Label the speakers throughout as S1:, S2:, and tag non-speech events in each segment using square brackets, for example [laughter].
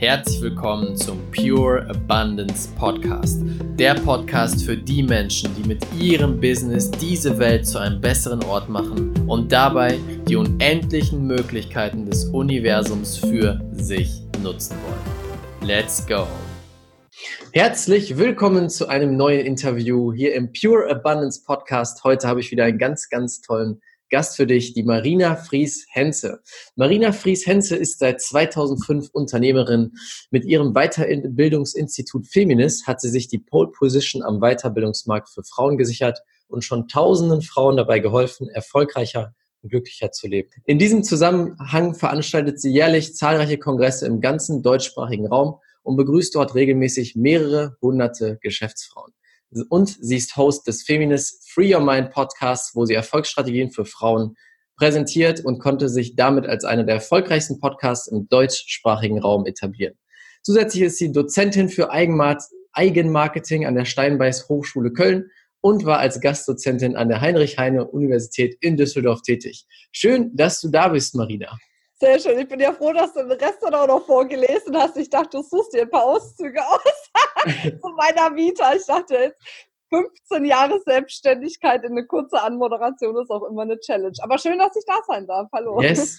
S1: Herzlich willkommen zum Pure Abundance Podcast. Der Podcast für die Menschen, die mit ihrem Business diese Welt zu einem besseren Ort machen und dabei die unendlichen Möglichkeiten des Universums für sich nutzen wollen. Let's go! Herzlich willkommen zu einem neuen Interview hier im Pure Abundance Podcast. Heute habe ich wieder einen ganz, ganz tollen Gast für dich, die Marina Fries-Henze. Marina Fries-Henze ist seit 2005 Unternehmerin. Mit ihrem Weiterbildungsinstitut Feminis hat sie sich die Pole Position am Weiterbildungsmarkt für Frauen gesichert und schon tausenden Frauen dabei geholfen, erfolgreicher und glücklicher zu leben. In diesem Zusammenhang veranstaltet sie jährlich zahlreiche Kongresse im ganzen deutschsprachigen Raum und begrüßt dort regelmäßig mehrere hunderte Geschäftsfrauen und sie ist Host des Feminist Free Your Mind Podcasts, wo sie Erfolgsstrategien für Frauen präsentiert und konnte sich damit als einer der erfolgreichsten Podcasts im deutschsprachigen Raum etablieren. Zusätzlich ist sie Dozentin für Eigenmarketing an der Steinbeiß Hochschule Köln und war als Gastdozentin an der Heinrich-Heine-Universität in Düsseldorf tätig. Schön, dass du da bist, Marina.
S2: Sehr schön. Ich bin ja froh, dass du den Rest dann auch noch vorgelesen hast. Ich dachte, du suchst dir ein paar Auszüge aus [laughs] zu meiner Vita. Ich dachte jetzt, 15 Jahre Selbstständigkeit in eine kurze Anmoderation ist auch immer eine Challenge. Aber schön, dass ich da sein darf. Hallo.
S1: Yes.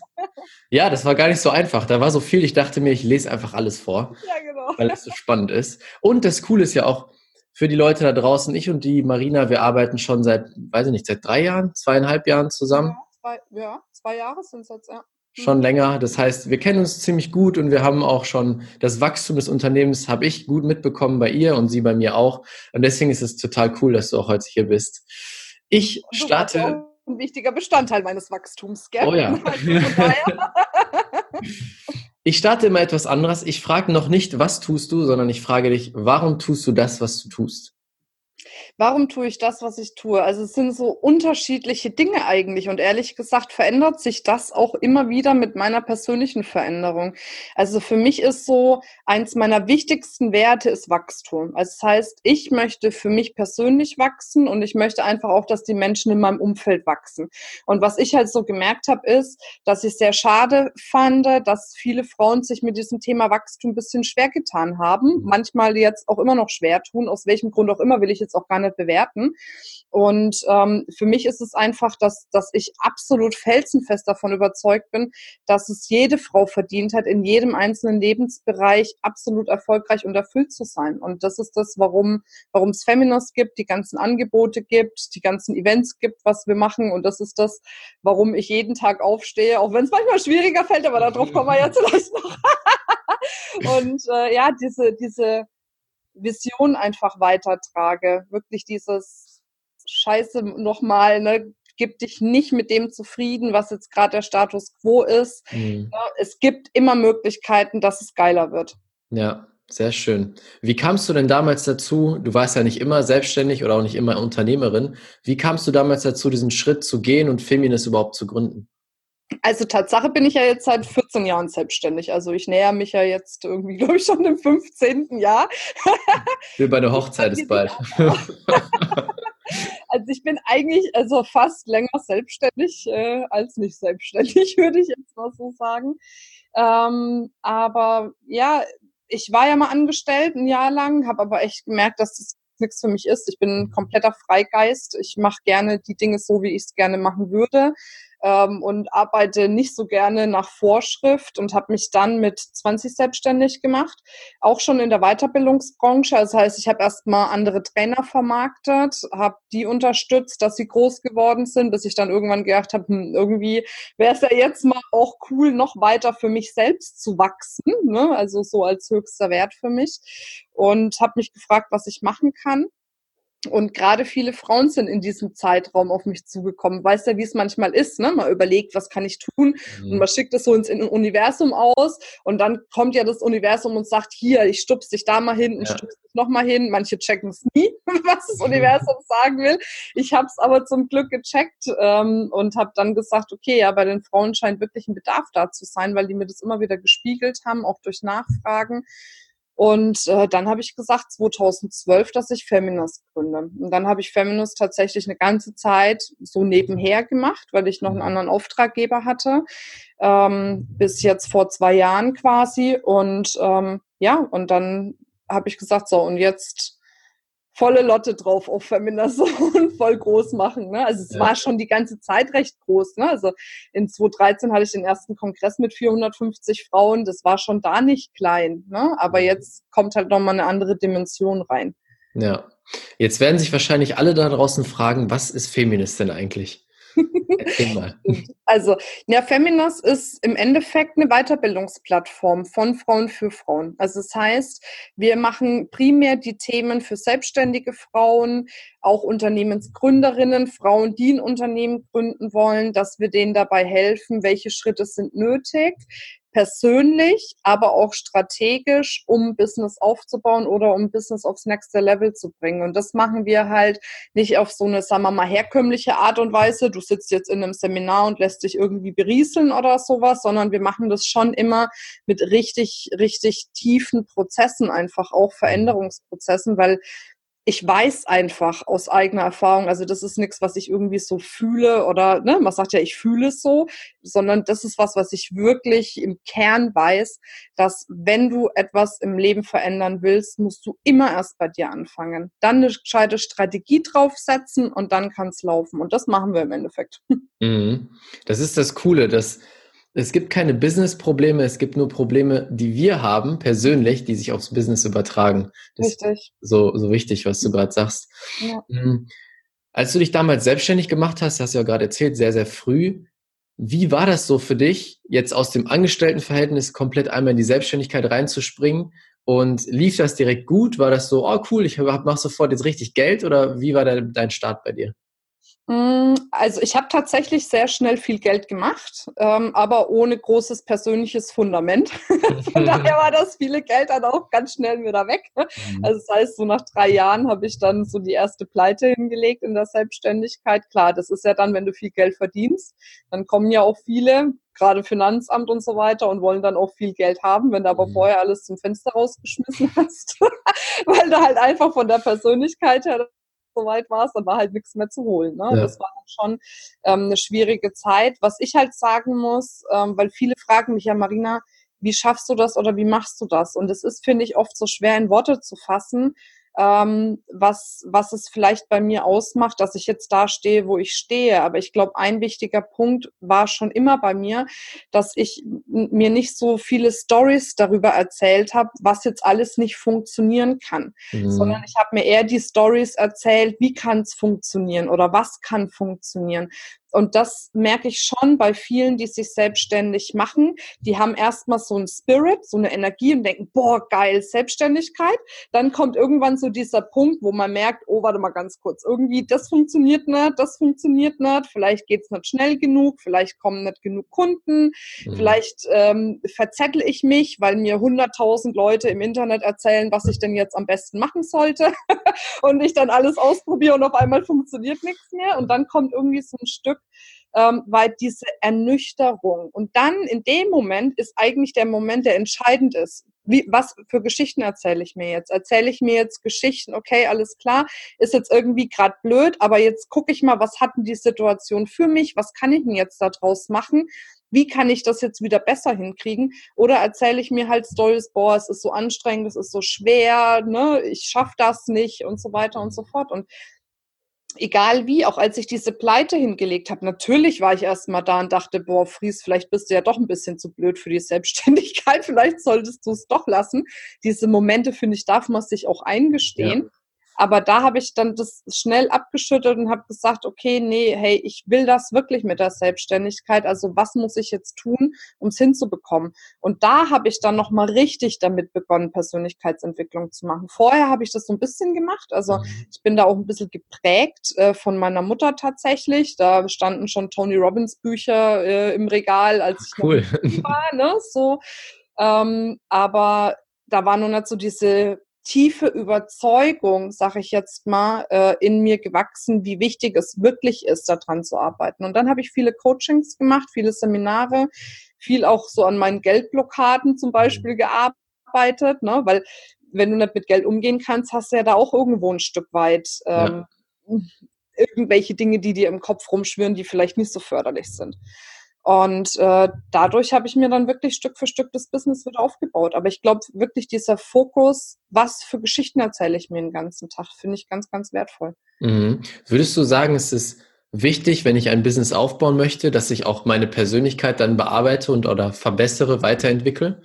S1: Ja, das war gar nicht so einfach. Da war so viel. Ich dachte mir, ich lese einfach alles vor.
S2: Ja, genau.
S1: Weil es so spannend ist. Und das Coole ist ja auch, für die Leute da draußen, ich und die Marina, wir arbeiten schon seit, weiß ich nicht, seit drei Jahren, zweieinhalb Jahren zusammen.
S2: Ja, zwei, ja, zwei Jahre sind es jetzt, ja
S1: schon länger. Das heißt, wir kennen uns ziemlich gut und wir haben auch schon das Wachstum des Unternehmens habe ich gut mitbekommen bei ihr und sie bei mir auch. Und deswegen ist es total cool, dass du auch heute hier bist. Ich starte.
S2: Ein wichtiger Bestandteil meines Wachstums, gell?
S1: Oh ja. [laughs] ich starte immer etwas anderes. Ich frage noch nicht, was tust du, sondern ich frage dich, warum tust du das, was du tust?
S2: Warum tue ich das, was ich tue? Also es sind so unterschiedliche Dinge eigentlich und ehrlich gesagt verändert sich das auch immer wieder mit meiner persönlichen Veränderung. Also für mich ist so eins meiner wichtigsten Werte ist Wachstum. Also das heißt, ich möchte für mich persönlich wachsen und ich möchte einfach auch, dass die Menschen in meinem Umfeld wachsen. Und was ich halt so gemerkt habe, ist, dass ich sehr schade fand, dass viele Frauen sich mit diesem Thema Wachstum ein bisschen schwer getan haben. Mhm. Manchmal jetzt auch immer noch schwer tun. Aus welchem Grund auch immer will ich jetzt auch gar nicht bewerten. Und ähm, für mich ist es einfach, dass, dass ich absolut felsenfest davon überzeugt bin, dass es jede Frau verdient hat, in jedem einzelnen Lebensbereich absolut erfolgreich und erfüllt zu sein. Und das ist das, warum warum es Feminist gibt, die ganzen Angebote gibt, die ganzen Events gibt, was wir machen. Und das ist das, warum ich jeden Tag aufstehe, auch wenn es manchmal schwieriger fällt, aber darauf kommen wir ja [laughs] vielleicht noch. [laughs] und äh, ja, diese, diese Vision einfach weitertrage. Wirklich dieses Scheiße nochmal, ne, gib dich nicht mit dem zufrieden, was jetzt gerade der Status quo ist. Mhm. Es gibt immer Möglichkeiten, dass es geiler wird.
S1: Ja, sehr schön. Wie kamst du denn damals dazu? Du warst ja nicht immer selbstständig oder auch nicht immer Unternehmerin. Wie kamst du damals dazu, diesen Schritt zu gehen und Feminist überhaupt zu gründen?
S2: Also Tatsache bin ich ja jetzt seit 14 Jahren selbstständig. Also ich näher mich ja jetzt irgendwie, [laughs] glaube ich, schon im 15. Jahr.
S1: Will bei der Hochzeit ist bald.
S2: also ich bin eigentlich also fast länger selbstständig äh, als nicht selbstständig, [laughs] würde ich jetzt mal so sagen. Ähm, aber ja, ich war ja mal angestellt ein Jahr lang, habe aber echt gemerkt, dass das nichts für mich ist. Ich bin ein kompletter Freigeist. Ich mache gerne die Dinge so, wie ich es gerne machen würde ähm, und arbeite nicht so gerne nach Vorschrift und habe mich dann mit 20 selbstständig gemacht, auch schon in der Weiterbildungsbranche. Das heißt, ich habe erstmal andere Trainer vermarktet, habe die unterstützt, dass sie groß geworden sind, bis ich dann irgendwann gedacht habe, hm, irgendwie wäre es ja jetzt mal auch cool, noch weiter für mich selbst zu wachsen, ne? also so als höchster Wert für mich und habe mich gefragt, was ich machen kann und gerade viele Frauen sind in diesem Zeitraum auf mich zugekommen. Weißt ja, wie es manchmal ist, ne? Man überlegt, was kann ich tun? Mhm. Und man schickt es so ins Universum aus und dann kommt ja das Universum und sagt, hier, ich stups dich da mal hin und ja. stups dich noch mal hin. Manche checken es nie, [laughs] was das [laughs] Universum sagen will. Ich habe es aber zum Glück gecheckt ähm, und habe dann gesagt, okay, ja, bei den Frauen scheint wirklich ein Bedarf da zu sein, weil die mir das immer wieder gespiegelt haben, auch durch Nachfragen. Und äh, dann habe ich gesagt, 2012, dass ich Feminist gründe. Und dann habe ich Feminist tatsächlich eine ganze Zeit so nebenher gemacht, weil ich noch einen anderen Auftraggeber hatte, ähm, bis jetzt vor zwei Jahren quasi. Und ähm, ja, und dann habe ich gesagt, so, und jetzt volle Lotte drauf auf Femination [laughs] voll groß machen. Ne? Also es ja. war schon die ganze Zeit recht groß. Ne? Also in 2013 hatte ich den ersten Kongress mit 450 Frauen. Das war schon da nicht klein. Ne? Aber mhm. jetzt kommt halt nochmal eine andere Dimension rein.
S1: Ja. Jetzt werden sich wahrscheinlich alle da draußen fragen, was ist Feminist denn eigentlich? [laughs]
S2: also, ja, Feminas ist im Endeffekt eine Weiterbildungsplattform von Frauen für Frauen. Also das heißt, wir machen primär die Themen für selbstständige Frauen, auch Unternehmensgründerinnen, Frauen, die ein Unternehmen gründen wollen, dass wir denen dabei helfen, welche Schritte sind nötig, persönlich, aber auch strategisch, um Business aufzubauen oder um Business aufs nächste Level zu bringen. Und das machen wir halt nicht auf so eine, sagen wir mal, herkömmliche Art und Weise. Du sitzt jetzt in einem Seminar und lässt dich irgendwie berieseln oder sowas, sondern wir machen das schon immer mit richtig, richtig tiefen Prozessen einfach, auch Veränderungsprozessen, weil ich weiß einfach aus eigener Erfahrung, also das ist nichts, was ich irgendwie so fühle oder ne, man sagt ja, ich fühle es so, sondern das ist was, was ich wirklich im Kern weiß, dass wenn du etwas im Leben verändern willst, musst du immer erst bei dir anfangen. Dann eine gescheite Strategie draufsetzen und dann kann es laufen. Und das machen wir im Endeffekt.
S1: Mhm. Das ist das Coole, dass es gibt keine Business-Probleme, es gibt nur Probleme, die wir haben, persönlich, die sich aufs Business übertragen. Das Richtig. ist so, so wichtig, was du gerade sagst. Ja. Mhm. Als du dich damals selbstständig gemacht hast, hast du ja gerade erzählt, sehr, sehr früh. Wie war das so für dich, jetzt aus dem Angestelltenverhältnis komplett einmal in die Selbstständigkeit reinzuspringen? Und lief das direkt gut? War das so, oh cool, ich mach sofort jetzt richtig Geld? Oder wie war dein Start bei dir?
S2: Mm, also ich habe tatsächlich sehr schnell viel Geld gemacht, ähm, aber ohne großes persönliches Fundament. [laughs] Von daher war das viele Geld dann auch ganz schnell wieder weg. Mhm. Also das heißt, so nach drei Jahren habe ich dann so die erste Pleite hingelegt in der Selbstständigkeit. Klar, das ist ja dann, wenn du viel Geld verdienst, dann kommen ja auch viele, gerade Finanzamt und so weiter und wollen dann auch viel Geld haben, wenn du aber mhm. vorher alles zum Fenster rausgeschmissen [laughs] hast, weil du halt einfach von der Persönlichkeit her so weit warst, dann war halt nichts mehr zu holen. Ne? Ja. Das war schon ähm, eine schwierige Zeit. Was ich halt sagen muss, ähm, weil viele fragen mich ja, Marina, wie schaffst du das oder wie machst du das? Und es ist, finde ich, oft so schwer in Worte zu fassen, ähm, was, was es vielleicht bei mir ausmacht, dass ich jetzt da stehe, wo ich stehe. Aber ich glaube, ein wichtiger Punkt war schon immer bei mir, dass ich mir nicht so viele Stories darüber erzählt habe, was jetzt alles nicht funktionieren kann, mhm. sondern ich habe mir eher die Stories erzählt, wie kann es funktionieren oder was kann funktionieren. Und das merke ich schon bei vielen, die sich selbstständig machen. Die haben erstmal so einen Spirit, so eine Energie und denken, boah, geil, Selbstständigkeit. Dann kommt irgendwann so dieser Punkt, wo man merkt, oh, warte mal ganz kurz, irgendwie das funktioniert nicht, das funktioniert nicht, vielleicht geht's nicht schnell genug, vielleicht kommen nicht genug Kunden, mhm. vielleicht ähm, verzettel ich mich, weil mir hunderttausend Leute im Internet erzählen, was ich denn jetzt am besten machen sollte [laughs] und ich dann alles ausprobiere und auf einmal funktioniert nichts mehr und dann kommt irgendwie so ein Stück ähm, weil diese Ernüchterung. Und dann in dem Moment ist eigentlich der Moment, der entscheidend ist. Wie, was für Geschichten erzähle ich mir jetzt? Erzähle ich mir jetzt Geschichten, okay, alles klar, ist jetzt irgendwie gerade blöd, aber jetzt gucke ich mal, was hat denn die Situation für mich? Was kann ich denn jetzt daraus machen? Wie kann ich das jetzt wieder besser hinkriegen? Oder erzähle ich mir halt Stories, boah, es ist so anstrengend, es ist so schwer, ne, ich schaffe das nicht und so weiter und so fort. Und egal wie, auch als ich diese Pleite hingelegt habe, natürlich war ich erstmal da und dachte, boah, Fries, vielleicht bist du ja doch ein bisschen zu blöd für die Selbstständigkeit, [laughs] vielleicht solltest du es doch lassen. Diese Momente, finde ich, darf man sich auch eingestehen. Ja. Aber da habe ich dann das schnell abgeschüttelt und habe gesagt, okay, nee, hey, ich will das wirklich mit der Selbstständigkeit. Also was muss ich jetzt tun, um es hinzubekommen? Und da habe ich dann nochmal richtig damit begonnen, Persönlichkeitsentwicklung zu machen. Vorher habe ich das so ein bisschen gemacht. Also mhm. ich bin da auch ein bisschen geprägt äh, von meiner Mutter tatsächlich. Da standen schon Tony Robbins Bücher äh, im Regal, als ich cool. noch war. Ne? So, ähm, aber da war nur nicht so diese tiefe Überzeugung, sage ich jetzt mal, äh, in mir gewachsen, wie wichtig es wirklich ist, daran zu arbeiten. Und dann habe ich viele Coachings gemacht, viele Seminare, viel auch so an meinen Geldblockaden zum Beispiel gearbeitet arbeitet, ne? weil wenn du nicht mit Geld umgehen kannst, hast du ja da auch irgendwo ein Stück weit ähm, ja. irgendwelche Dinge, die dir im Kopf rumschwirren, die vielleicht nicht so förderlich sind. Und äh, dadurch habe ich mir dann wirklich Stück für Stück das Business wieder aufgebaut. Aber ich glaube wirklich dieser Fokus, was für Geschichten erzähle ich mir den ganzen Tag, finde ich ganz, ganz wertvoll.
S1: Mhm. Würdest du sagen, es ist wichtig, wenn ich ein Business aufbauen möchte, dass ich auch meine Persönlichkeit dann bearbeite und oder verbessere, weiterentwickle?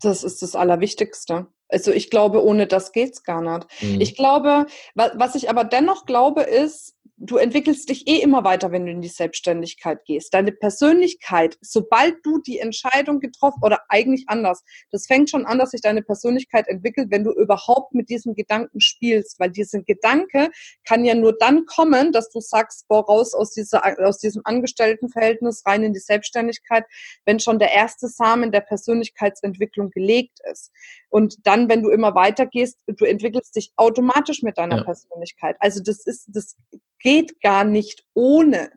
S2: Das ist das Allerwichtigste. Also ich glaube, ohne das geht's gar nicht. Mhm. Ich glaube, was ich aber dennoch glaube, ist, du entwickelst dich eh immer weiter, wenn du in die Selbstständigkeit gehst. Deine Persönlichkeit, sobald du die Entscheidung getroffen oder eigentlich anders, das fängt schon an, dass sich deine Persönlichkeit entwickelt, wenn du überhaupt mit diesem Gedanken spielst, weil dieser Gedanke kann ja nur dann kommen, dass du sagst, boah, raus aus dieser aus diesem Angestelltenverhältnis rein in die Selbstständigkeit, wenn schon der erste Samen der Persönlichkeitsentwicklung gelegt ist. Und dann, wenn du immer weiter gehst, du entwickelst dich automatisch mit deiner ja. Persönlichkeit. Also das ist das geht gar nicht ohne.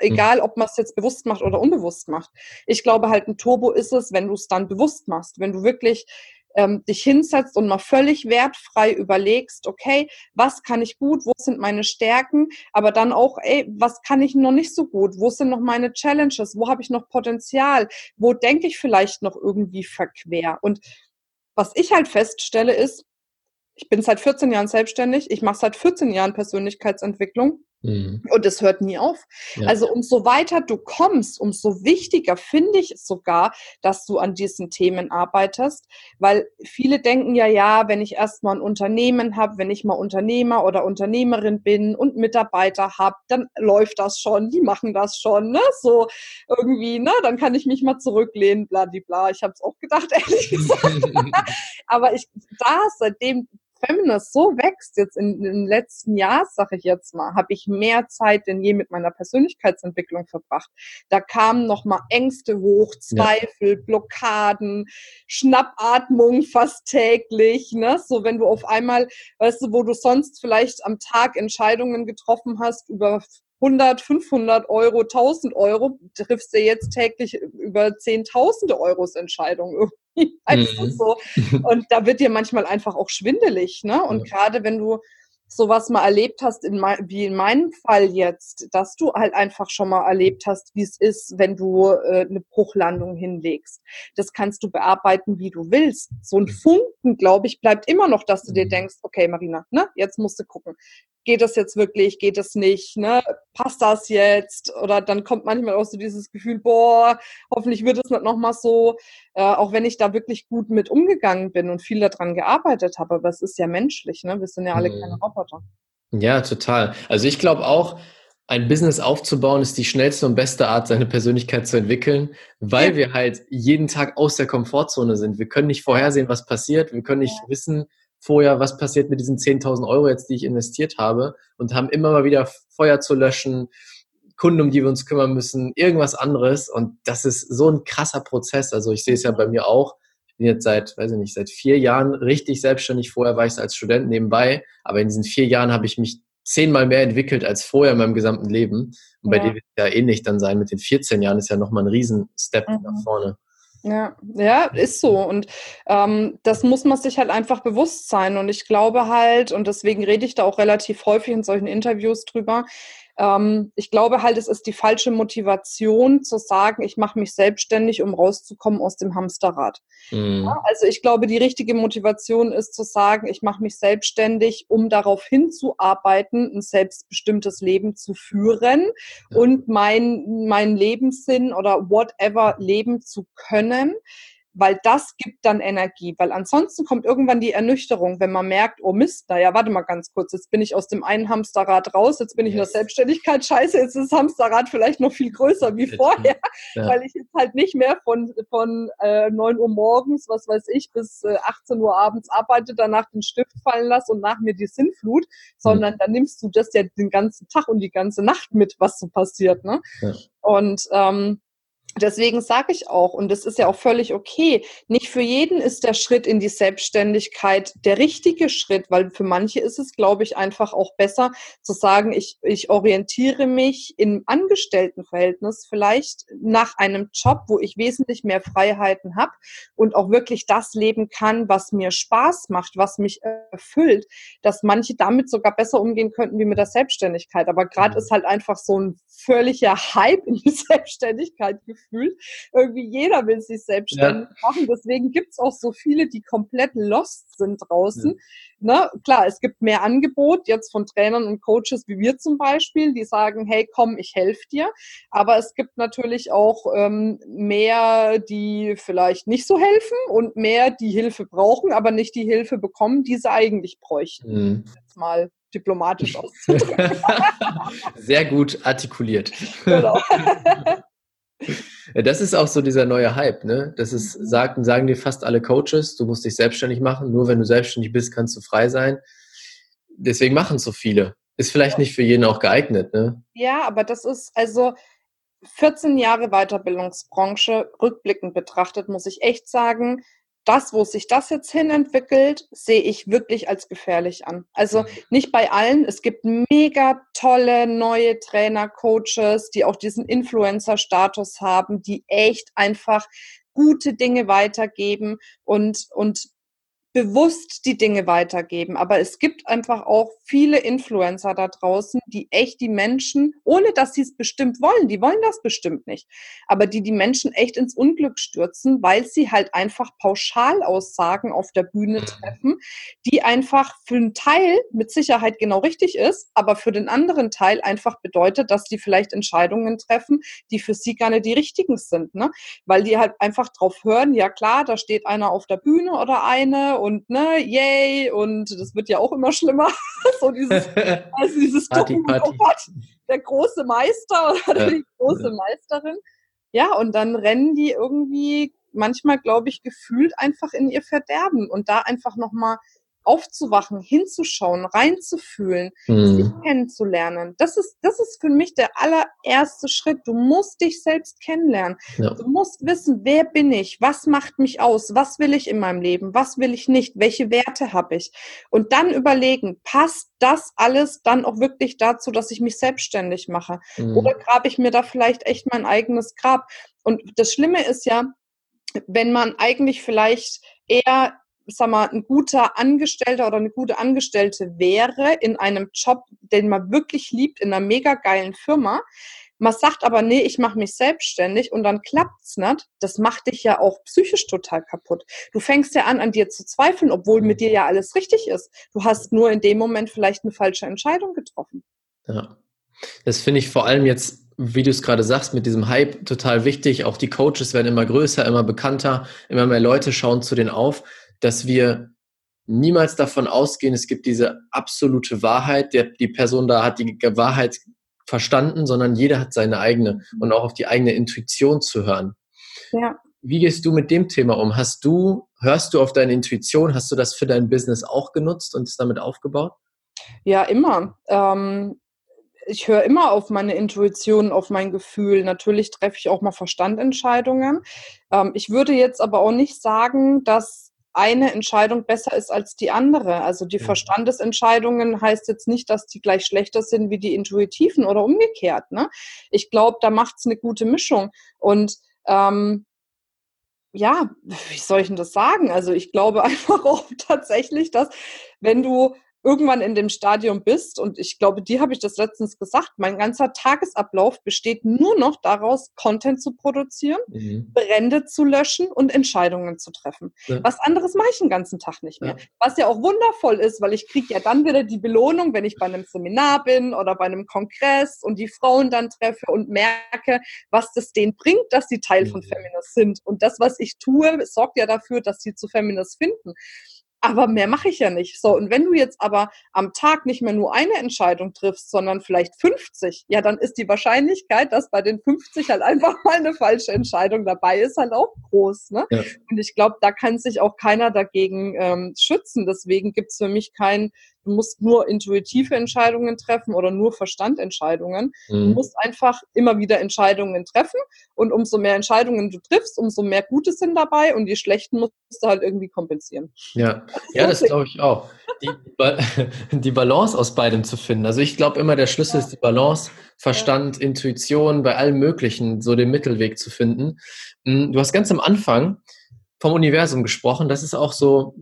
S2: Egal, ob man es jetzt bewusst macht oder unbewusst macht. Ich glaube halt, ein Turbo ist es, wenn du es dann bewusst machst, wenn du wirklich ähm, dich hinsetzt und mal völlig wertfrei überlegst, okay, was kann ich gut, wo sind meine Stärken, aber dann auch, ey, was kann ich noch nicht so gut, wo sind noch meine Challenges, wo habe ich noch Potenzial, wo denke ich vielleicht noch irgendwie verquer. Und was ich halt feststelle ist, ich bin seit 14 Jahren selbstständig, ich mache seit 14 Jahren Persönlichkeitsentwicklung mhm. und es hört nie auf. Ja. Also umso weiter du kommst, umso wichtiger finde ich es sogar, dass du an diesen Themen arbeitest, weil viele denken ja, ja, wenn ich erstmal ein Unternehmen habe, wenn ich mal Unternehmer oder Unternehmerin bin und Mitarbeiter habe, dann läuft das schon, die machen das schon, ne? So irgendwie, ne? Dann kann ich mich mal zurücklehnen, bla, bla. Ich habe es auch gedacht, [laughs] ehrlich gesagt. [laughs] Aber ich da seitdem Feminist so wächst jetzt in, in den letzten Jahr, sage ich jetzt mal, habe ich mehr Zeit denn je mit meiner Persönlichkeitsentwicklung verbracht. Da kamen noch mal Ängste hoch, Zweifel, ja. Blockaden, Schnappatmung fast täglich. Ne? So wenn du auf einmal, weißt du, wo du sonst vielleicht am Tag Entscheidungen getroffen hast über 100, 500 Euro, 1000 Euro, triffst du jetzt täglich über Zehntausende Euros Entscheidungen [laughs] weißt mhm. du so. Und da wird dir manchmal einfach auch schwindelig, ne? [laughs] Und ja. gerade wenn du sowas mal erlebt hast, in wie in meinem Fall jetzt, dass du halt einfach schon mal erlebt hast, wie es ist, wenn du äh, eine Bruchlandung hinlegst. Das kannst du bearbeiten, wie du willst. So ein mhm. Funken, glaube ich, bleibt immer noch, dass du dir mhm. denkst, okay, Marina, ne, jetzt musst du gucken geht das jetzt wirklich, geht das nicht, ne? passt das jetzt? Oder dann kommt manchmal auch so dieses Gefühl, boah, hoffentlich wird es nicht nochmal so, äh, auch wenn ich da wirklich gut mit umgegangen bin und viel daran gearbeitet habe, aber es ist ja menschlich, ne? wir sind ja alle mhm. keine Roboter.
S1: Ja, total. Also ich glaube auch, ein Business aufzubauen ist die schnellste und beste Art, seine Persönlichkeit zu entwickeln, weil ja. wir halt jeden Tag aus der Komfortzone sind. Wir können nicht vorhersehen, was passiert. Wir können nicht ja. wissen, vorher, was passiert mit diesen 10.000 Euro jetzt, die ich investiert habe und haben immer mal wieder Feuer zu löschen, Kunden, um die wir uns kümmern müssen, irgendwas anderes und das ist so ein krasser Prozess. Also ich sehe es ja bei mir auch. Ich bin jetzt seit, weiß ich nicht, seit vier Jahren richtig selbstständig. Vorher war ich als Student nebenbei, aber in diesen vier Jahren habe ich mich zehnmal mehr entwickelt als vorher in meinem gesamten Leben. Und bei dir wird es ja ähnlich dann sein. Mit den 14 Jahren ist ja nochmal ein Riesen-Step mhm. nach vorne.
S2: Ja, ja, ist so. Und ähm, das muss man sich halt einfach bewusst sein. Und ich glaube halt, und deswegen rede ich da auch relativ häufig in solchen Interviews drüber, ähm, ich glaube halt, es ist die falsche Motivation zu sagen, ich mache mich selbstständig, um rauszukommen aus dem Hamsterrad. Mhm. Ja, also ich glaube, die richtige Motivation ist zu sagen, ich mache mich selbstständig, um darauf hinzuarbeiten, ein selbstbestimmtes Leben zu führen ja. und mein, mein Lebenssinn oder whatever leben zu können weil das gibt dann Energie, weil ansonsten kommt irgendwann die Ernüchterung, wenn man merkt, oh Mist, naja, warte mal ganz kurz, jetzt bin ich aus dem einen Hamsterrad raus, jetzt bin ich yes. in der Selbstständigkeit, scheiße, jetzt ist das Hamsterrad vielleicht noch viel größer wie vorher, ja. weil ich jetzt halt nicht mehr von, von äh, 9 Uhr morgens, was weiß ich, bis äh, 18 Uhr abends arbeite, danach den Stift fallen lasse und nach mir die Sinnflut, sondern mhm. dann nimmst du das ja den ganzen Tag und die ganze Nacht mit, was so passiert, ne? Ja. Und ähm, Deswegen sage ich auch, und das ist ja auch völlig okay, nicht für jeden ist der Schritt in die Selbstständigkeit der richtige Schritt, weil für manche ist es, glaube ich, einfach auch besser zu sagen, ich, ich orientiere mich im Angestelltenverhältnis vielleicht nach einem Job, wo ich wesentlich mehr Freiheiten habe und auch wirklich das leben kann, was mir Spaß macht, was mich erfüllt, dass manche damit sogar besser umgehen könnten wie mit der Selbstständigkeit. Aber gerade mhm. ist halt einfach so ein völliger Hype in die [laughs] Selbstständigkeit gefühlt. Irgendwie jeder will sich selbstständig ja. machen. Deswegen gibt's auch so viele, die komplett lost sind draußen. Ja. Ne? Klar, es gibt mehr Angebot jetzt von Trainern und Coaches wie wir zum Beispiel, die sagen, hey, komm, ich helfe dir. Aber es gibt natürlich auch ähm, mehr, die vielleicht nicht so helfen und mehr, die Hilfe brauchen, aber nicht die Hilfe bekommen, die sie eigentlich bräuchten. Mhm. Jetzt mal diplomatisch [laughs] auszudrücken.
S1: Sehr gut artikuliert. Genau. [laughs] Das ist auch so dieser neue Hype, ne? Das ist, mhm. sagen, sagen dir fast alle Coaches, du musst dich selbstständig machen. Nur wenn du selbstständig bist, kannst du frei sein. Deswegen machen es so viele. Ist vielleicht nicht für jeden auch geeignet, ne?
S2: Ja, aber das ist, also 14 Jahre Weiterbildungsbranche rückblickend betrachtet, muss ich echt sagen, das, wo sich das jetzt hin entwickelt, sehe ich wirklich als gefährlich an. Also mhm. nicht bei allen. Es gibt mega tolle neue Trainer, Coaches, die auch diesen Influencer-Status haben, die echt einfach gute Dinge weitergeben und, und bewusst die Dinge weitergeben. Aber es gibt einfach auch viele Influencer da draußen, die echt die Menschen, ohne dass sie es bestimmt wollen, die wollen das bestimmt nicht, aber die die Menschen echt ins Unglück stürzen, weil sie halt einfach Pauschalaussagen auf der Bühne treffen, die einfach für einen Teil mit Sicherheit genau richtig ist, aber für den anderen Teil einfach bedeutet, dass die vielleicht Entscheidungen treffen, die für sie gar nicht die richtigen sind, ne? Weil die halt einfach drauf hören, ja klar, da steht einer auf der Bühne oder eine und ne, yay, und das wird ja auch immer schlimmer. [laughs] so dieses, [laughs] also dieses Party, Party. Oh Gott, der große Meister oder ja. die große Meisterin. Ja, und dann rennen die irgendwie manchmal, glaube ich, gefühlt einfach in ihr Verderben und da einfach nochmal aufzuwachen, hinzuschauen, reinzufühlen, mhm. sich kennenzulernen. Das ist, das ist für mich der allererste Schritt. Du musst dich selbst kennenlernen. Ja. Du musst wissen, wer bin ich? Was macht mich aus? Was will ich in meinem Leben? Was will ich nicht? Welche Werte habe ich? Und dann überlegen, passt das alles dann auch wirklich dazu, dass ich mich selbstständig mache? Mhm. Oder grabe ich mir da vielleicht echt mein eigenes Grab? Und das Schlimme ist ja, wenn man eigentlich vielleicht eher sag mal, ein guter Angestellter oder eine gute Angestellte wäre in einem Job, den man wirklich liebt, in einer mega geilen Firma. Man sagt aber, nee, ich mache mich selbstständig und dann klappt's nicht. Das macht dich ja auch psychisch total kaputt. Du fängst ja an, an dir zu zweifeln, obwohl mit dir ja alles richtig ist. Du hast nur in dem Moment vielleicht eine falsche Entscheidung getroffen.
S1: Ja. Das finde ich vor allem jetzt, wie du es gerade sagst, mit diesem Hype total wichtig. Auch die Coaches werden immer größer, immer bekannter, immer mehr Leute schauen zu denen auf dass wir niemals davon ausgehen, es gibt diese absolute Wahrheit, der, die Person da hat die Wahrheit verstanden, sondern jeder hat seine eigene und auch auf die eigene Intuition zu hören. Ja. Wie gehst du mit dem Thema um? Hast du, hörst du auf deine Intuition? Hast du das für dein Business auch genutzt und es damit aufgebaut?
S2: Ja, immer. Ähm, ich höre immer auf meine Intuition, auf mein Gefühl. Natürlich treffe ich auch mal Verstandentscheidungen. Ähm, ich würde jetzt aber auch nicht sagen, dass eine Entscheidung besser ist als die andere. Also die Verstandesentscheidungen heißt jetzt nicht, dass die gleich schlechter sind wie die intuitiven oder umgekehrt. Ne? Ich glaube, da macht es eine gute Mischung. Und ähm, ja, wie soll ich denn das sagen? Also ich glaube [laughs] einfach auch tatsächlich, dass wenn du irgendwann in dem Stadium bist, und ich glaube, dir habe ich das letztens gesagt, mein ganzer Tagesablauf besteht nur noch daraus, Content zu produzieren, mhm. Brände zu löschen und Entscheidungen zu treffen. Ja. Was anderes mache ich den ganzen Tag nicht mehr. Ja. Was ja auch wundervoll ist, weil ich kriege ja dann wieder die Belohnung, wenn ich bei einem Seminar bin oder bei einem Kongress und die Frauen dann treffe und merke, was das denen bringt, dass sie Teil mhm. von Feminist sind. Und das, was ich tue, sorgt ja dafür, dass sie zu Feminist finden aber mehr mache ich ja nicht. So, und wenn du jetzt aber am Tag nicht mehr nur eine Entscheidung triffst, sondern vielleicht 50, ja, dann ist die Wahrscheinlichkeit, dass bei den 50 halt einfach [laughs] mal eine falsche Entscheidung dabei ist, halt auch groß. Ne? Ja. Und ich glaube, da kann sich auch keiner dagegen ähm, schützen. Deswegen gibt's für mich kein Du musst nur intuitive Entscheidungen treffen oder nur Verstandentscheidungen. Mhm. Du musst einfach immer wieder Entscheidungen treffen und umso mehr Entscheidungen du triffst, umso mehr Gute sind dabei und die schlechten musst du halt irgendwie kompensieren.
S1: Ja, ja das glaube ich auch. die, [laughs] die, Balance aus beidem zu finden. Also ich glaube immer, der Schlüssel ist die Balance, Verstand, Intuition, bei allem Möglichen, so den Mittelweg zu finden. Hm, du hast ganz am Anfang vom Universum gesprochen. Das ist auch so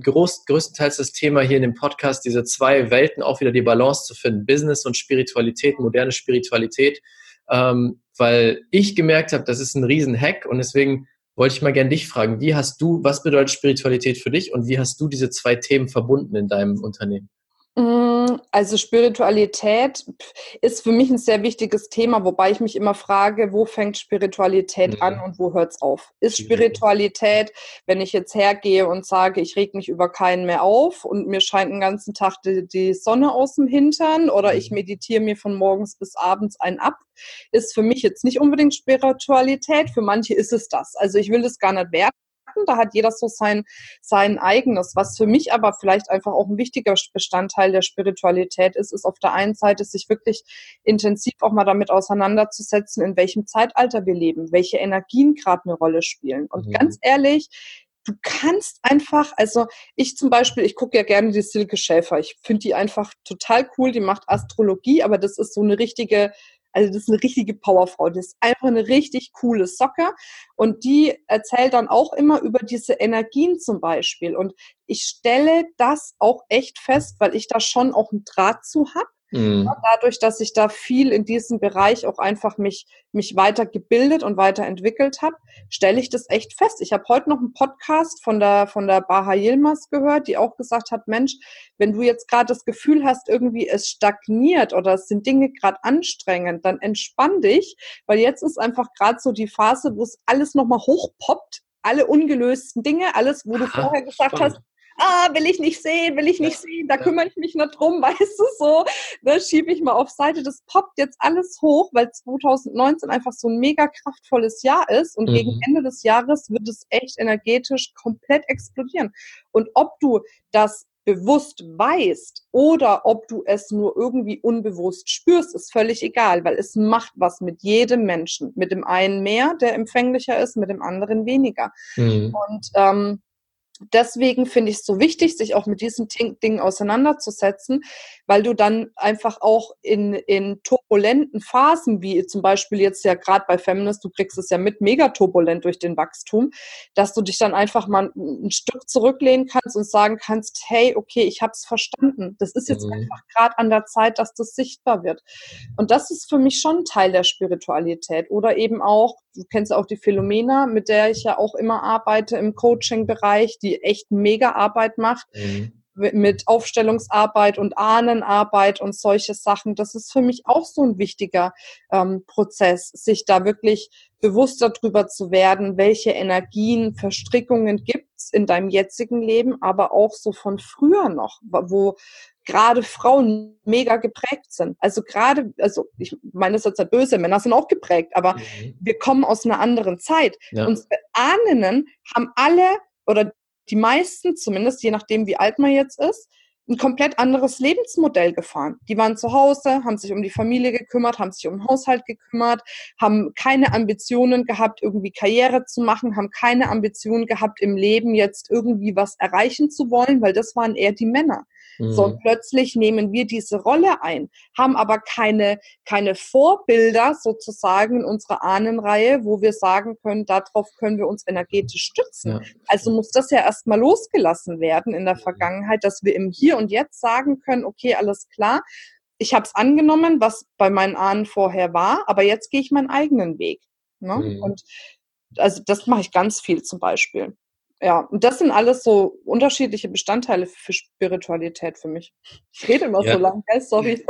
S1: groß, größtenteils das Thema hier in dem Podcast, diese zwei Welten auch wieder die Balance zu finden. Business und Spiritualität, moderne Spiritualität. Ähm, weil ich gemerkt habe, das ist ein Riesen-Hack und deswegen wollte ich mal gerne dich fragen, wie hast du, was bedeutet Spiritualität für dich und wie hast du diese zwei Themen verbunden in deinem Unternehmen?
S2: Mm, also Spiritualität ist für mich ein sehr wichtiges Thema, wobei ich mich immer frage, wo fängt Spiritualität mhm. an und wo hört es auf? Ist Spiritualität, wenn ich jetzt hergehe und sage, ich reg mich über keinen mehr auf und mir scheint den ganzen Tag die, die Sonne aus dem Hintern oder ich mhm. meditiere mir von morgens bis abends ein ab, ist für mich jetzt nicht unbedingt Spiritualität, für manche ist es das. Also ich will das gar nicht werten da hat jeder so sein, sein eigenes. Was für mich aber vielleicht einfach auch ein wichtiger Bestandteil der Spiritualität ist, ist auf der einen Seite sich wirklich intensiv auch mal damit auseinanderzusetzen, in welchem Zeitalter wir leben, welche Energien gerade eine Rolle spielen. Und mhm. ganz ehrlich, du kannst einfach, also ich zum Beispiel, ich gucke ja gerne die Silke Schäfer. Ich finde die einfach total cool. Die macht Astrologie, aber das ist so eine richtige also das ist eine richtige Powerfrau. Das ist einfach eine richtig coole Socke. Und die erzählt dann auch immer über diese Energien zum Beispiel. Und ich stelle das auch echt fest, weil ich da schon auch einen Draht zu habe. Mhm. Dadurch, dass ich da viel in diesem Bereich auch einfach mich, mich weitergebildet und weiterentwickelt habe, stelle ich das echt fest. Ich habe heute noch einen Podcast von der, von der Baha Yilmaz gehört, die auch gesagt hat, Mensch, wenn du jetzt gerade das Gefühl hast, irgendwie es stagniert oder es sind Dinge gerade anstrengend, dann entspann dich, weil jetzt ist einfach gerade so die Phase, wo es alles nochmal hochpoppt alle ungelösten Dinge, alles, wo du Aha, vorher gesagt spannend. hast, ah, will ich nicht sehen, will ich nicht sehen, da kümmere ich mich nicht drum, [laughs] weißt du so, ne, schiebe ich mal auf Seite, das poppt jetzt alles hoch, weil 2019 einfach so ein mega kraftvolles Jahr ist und mhm. gegen Ende des Jahres wird es echt energetisch komplett explodieren. Und ob du das bewusst weißt oder ob du es nur irgendwie unbewusst spürst, ist völlig egal, weil es macht was mit jedem Menschen. Mit dem einen mehr, der empfänglicher ist, mit dem anderen weniger. Mhm. Und ähm, deswegen finde ich es so wichtig, sich auch mit diesen Dingen auseinanderzusetzen, weil du dann einfach auch in, in turbulenten Phasen, wie zum Beispiel jetzt ja gerade bei Feminist, du kriegst es ja mit mega turbulent durch den Wachstum, dass du dich dann einfach mal ein, Stück zurücklehnen kannst und sagen kannst, hey, okay, ich habe es verstanden. Das ist jetzt mhm. einfach gerade an der Zeit, dass das sichtbar wird. Und das ist für mich schon Teil der Spiritualität. Oder eben auch, du kennst auch die Philomena, mit der ich ja auch immer arbeite im Coaching-Bereich, die echt mega Arbeit macht. Mhm mit Aufstellungsarbeit und Ahnenarbeit und solche Sachen. Das ist für mich auch so ein wichtiger ähm, Prozess, sich da wirklich bewusster drüber zu werden, welche Energien, Verstrickungen gibt's in deinem jetzigen Leben, aber auch so von früher noch, wo gerade Frauen mega geprägt sind. Also gerade, also ich meine das ist jetzt nicht böse, Männer sind auch geprägt, aber mhm. wir kommen aus einer anderen Zeit. Ja. Unsere Ahnen haben alle oder die meisten zumindest, je nachdem wie alt man jetzt ist, ein komplett anderes Lebensmodell gefahren. Die waren zu Hause, haben sich um die Familie gekümmert, haben sich um den Haushalt gekümmert, haben keine Ambitionen gehabt, irgendwie Karriere zu machen, haben keine Ambitionen gehabt, im Leben jetzt irgendwie was erreichen zu wollen, weil das waren eher die Männer. Mhm. So, plötzlich nehmen wir diese Rolle ein, haben aber keine, keine Vorbilder sozusagen in unserer Ahnenreihe, wo wir sagen können, darauf können wir uns energetisch stützen. Ja. Also muss das ja erstmal losgelassen werden in der Vergangenheit, dass wir im Hier und Jetzt sagen können, okay, alles klar, ich habe es angenommen, was bei meinen Ahnen vorher war, aber jetzt gehe ich meinen eigenen Weg. Ne? Mhm. Und also das mache ich ganz viel zum Beispiel. Ja, und das sind alles so unterschiedliche Bestandteile für Spiritualität für mich. Ich rede immer ja. so lang, gell? sorry.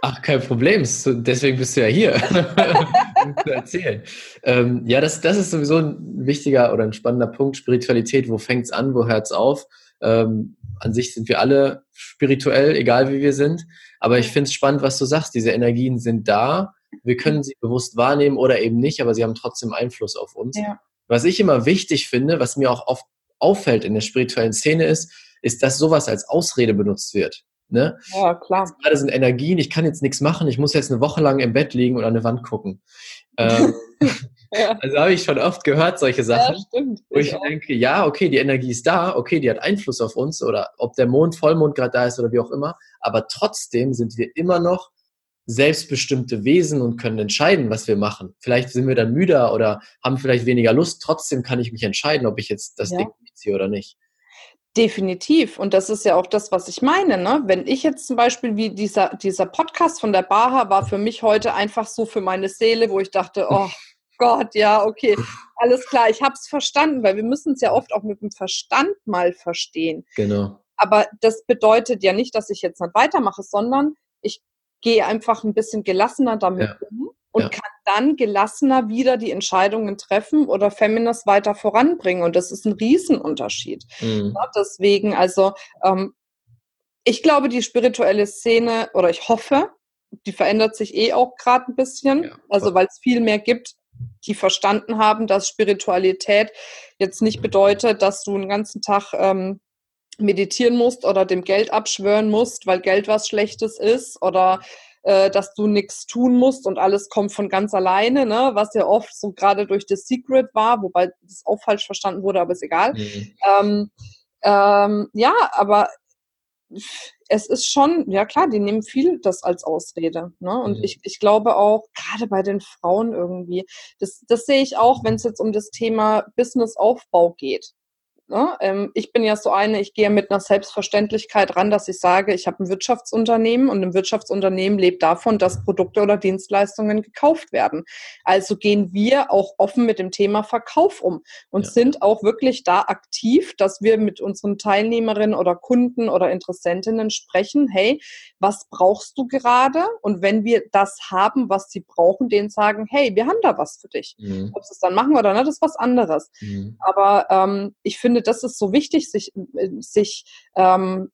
S1: Ach, kein Problem. Deswegen bist du ja hier, [laughs] um zu erzählen. Ähm, ja, das, das ist sowieso ein wichtiger oder ein spannender Punkt. Spiritualität, wo fängt es an, wo hört es auf? Ähm, an sich sind wir alle spirituell, egal wie wir sind. Aber ich finde es spannend, was du sagst. Diese Energien sind da. Wir können sie bewusst wahrnehmen oder eben nicht, aber sie haben trotzdem Einfluss auf uns. Ja. Was ich immer wichtig finde, was mir auch oft auffällt in der spirituellen Szene ist, ist, dass sowas als Ausrede benutzt wird. Ne?
S2: Ja, klar.
S1: Jetzt gerade sind Energien, ich kann jetzt nichts machen, ich muss jetzt eine Woche lang im Bett liegen und an eine Wand gucken. Ähm, [laughs] [laughs] Ja. Also habe ich schon oft gehört, solche Sachen. Ja, stimmt. Wo ich, ich denke, ja, okay, die Energie ist da, okay, die hat Einfluss auf uns oder ob der Mond, Vollmond gerade da ist oder wie auch immer. Aber trotzdem sind wir immer noch selbstbestimmte Wesen und können entscheiden, was wir machen. Vielleicht sind wir dann müder oder haben vielleicht weniger Lust. Trotzdem kann ich mich entscheiden, ob ich jetzt das ja. Ding ziehe oder nicht.
S2: Definitiv. Und das ist ja auch das, was ich meine. Ne? Wenn ich jetzt zum Beispiel, wie dieser, dieser Podcast von der Baha war für mich heute einfach so für meine Seele, wo ich dachte, oh Gott, ja, okay, alles klar, ich habe es verstanden, weil wir müssen es ja oft auch mit dem Verstand mal verstehen.
S1: Genau.
S2: Aber das bedeutet ja nicht, dass ich jetzt nicht weitermache, sondern ich gehe einfach ein bisschen gelassener damit ja. um und ja. kann dann gelassener wieder die Entscheidungen treffen oder Feminist weiter voranbringen. Und das ist ein Riesenunterschied. Mhm. Ja, deswegen, also ähm, ich glaube, die spirituelle Szene, oder ich hoffe, die verändert sich eh auch gerade ein bisschen. Ja, also weil es viel mehr gibt, die verstanden haben, dass Spiritualität jetzt nicht bedeutet, dass du den ganzen Tag ähm, meditieren musst oder dem Geld abschwören musst, weil Geld was Schlechtes ist oder äh, dass du nichts tun musst und alles kommt von ganz alleine, ne? was ja oft so gerade durch The Secret war, wobei das auch falsch verstanden wurde, aber ist egal. Mhm. Ähm, ähm, ja, aber es ist schon, ja klar, die nehmen viel das als Ausrede. Ne? Und mhm. ich, ich glaube auch, gerade bei den Frauen irgendwie, das, das sehe ich auch, wenn es jetzt um das Thema Businessaufbau geht. Ne? Ähm, ich bin ja so eine, ich gehe mit einer Selbstverständlichkeit ran, dass ich sage, ich habe ein Wirtschaftsunternehmen und ein Wirtschaftsunternehmen lebt davon, dass Produkte oder Dienstleistungen gekauft werden. Also gehen wir auch offen mit dem Thema Verkauf um und ja. sind auch wirklich da aktiv, dass wir mit unseren Teilnehmerinnen oder Kunden oder Interessentinnen sprechen, hey, was brauchst du gerade? Und wenn wir das haben, was sie brauchen, denen sagen, hey, wir haben da was für dich. Mhm. Ob sie es dann machen oder nicht, ist was anderes. Mhm. Aber ähm, ich finde, das ist so wichtig, sich, äh, sich ähm,